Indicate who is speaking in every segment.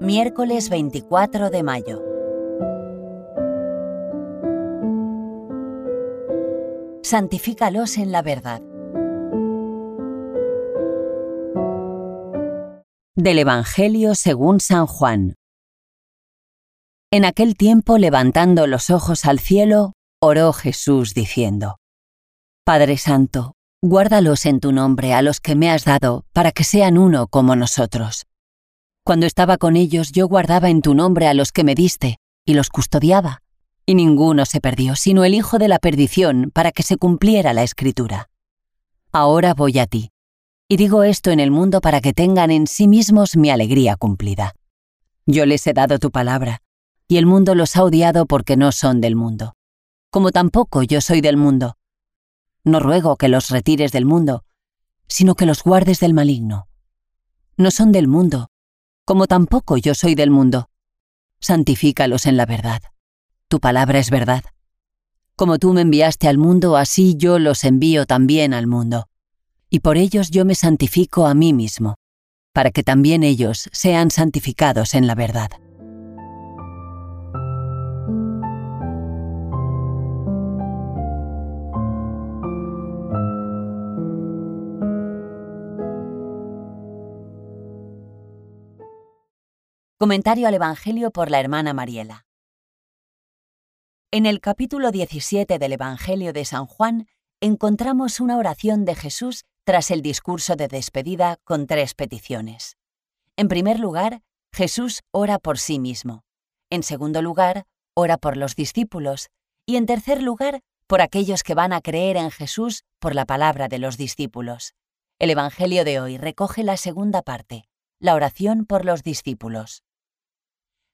Speaker 1: Miércoles 24 de mayo. Santifícalos en la verdad. Del Evangelio según San Juan. En aquel tiempo, levantando los ojos al cielo, oró Jesús diciendo, Padre Santo, guárdalos en tu nombre a los que me has dado, para que sean uno como nosotros. Cuando estaba con ellos yo guardaba en tu nombre a los que me diste, y los custodiaba, y ninguno se perdió, sino el Hijo de la perdición, para que se cumpliera la Escritura. Ahora voy a ti, y digo esto en el mundo para que tengan en sí mismos mi alegría cumplida. Yo les he dado tu palabra, y el mundo los ha odiado porque no son del mundo, como tampoco yo soy del mundo. No ruego que los retires del mundo, sino que los guardes del maligno. No son del mundo, como tampoco yo soy del mundo. Santifícalos en la verdad. Tu palabra es verdad. Como tú me enviaste al mundo, así yo los envío también al mundo. Y por ellos yo me santifico a mí mismo, para que también ellos sean santificados en la verdad. Comentario al Evangelio por la hermana Mariela. En el capítulo 17 del Evangelio de San Juan encontramos una oración de Jesús tras el discurso de despedida con tres peticiones. En primer lugar, Jesús ora por sí mismo. En segundo lugar, ora por los discípulos. Y en tercer lugar, por aquellos que van a creer en Jesús por la palabra de los discípulos. El Evangelio de hoy recoge la segunda parte, la oración por los discípulos.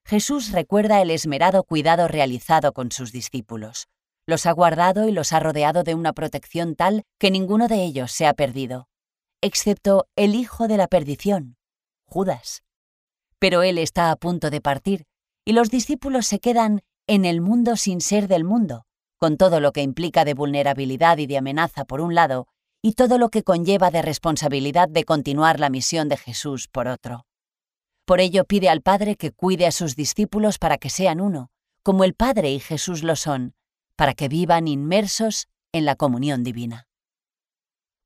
Speaker 1: Jesús recuerda el esmerado cuidado realizado con sus discípulos. Los ha guardado y los ha rodeado de una protección tal que ninguno de ellos se ha perdido, excepto el hijo de la perdición, Judas. Pero él está a punto de partir, y los discípulos se quedan en el mundo sin ser del mundo, con todo lo que implica de vulnerabilidad y de amenaza por un lado, y todo lo que conlleva de responsabilidad de continuar la misión de Jesús por otro. Por ello pide al Padre que cuide a sus discípulos para que sean uno, como el Padre y Jesús lo son, para que vivan inmersos en la comunión divina.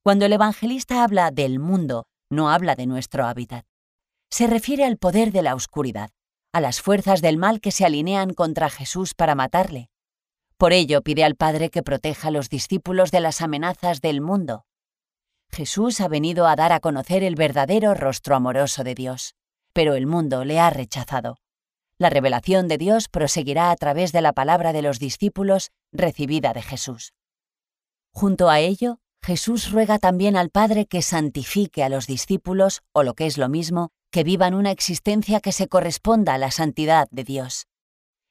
Speaker 1: Cuando el evangelista habla del mundo, no habla de nuestro hábitat. Se refiere al poder de la oscuridad, a las fuerzas del mal que se alinean contra Jesús para matarle. Por ello pide al Padre que proteja a los discípulos de las amenazas del mundo. Jesús ha venido a dar a conocer el verdadero rostro amoroso de Dios pero el mundo le ha rechazado. La revelación de Dios proseguirá a través de la palabra de los discípulos recibida de Jesús. Junto a ello, Jesús ruega también al Padre que santifique a los discípulos, o lo que es lo mismo, que vivan una existencia que se corresponda a la santidad de Dios.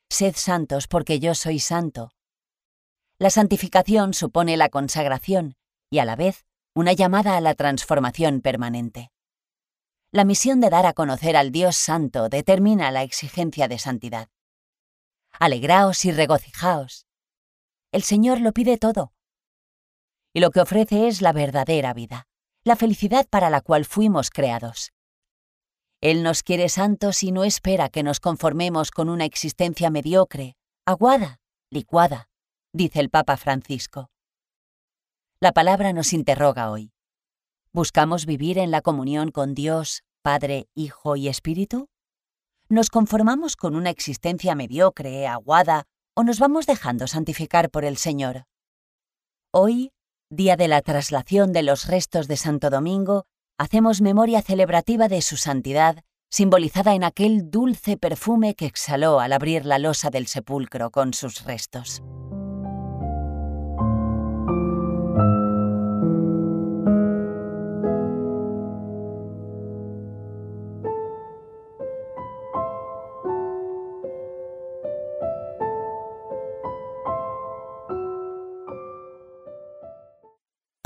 Speaker 1: Sed santos porque yo soy santo. La santificación supone la consagración y a la vez una llamada a la transformación permanente. La misión de dar a conocer al Dios Santo determina la exigencia de santidad. Alegraos y regocijaos. El Señor lo pide todo. Y lo que ofrece es la verdadera vida, la felicidad para la cual fuimos creados. Él nos quiere santos y no espera que nos conformemos con una existencia mediocre, aguada, licuada, dice el Papa Francisco. La palabra nos interroga hoy. ¿Buscamos vivir en la comunión con Dios, Padre, Hijo y Espíritu? ¿Nos conformamos con una existencia mediocre, aguada, o nos vamos dejando santificar por el Señor? Hoy, día de la traslación de los restos de Santo Domingo, hacemos memoria celebrativa de su santidad, simbolizada en aquel dulce perfume que exhaló al abrir la losa del sepulcro con sus restos.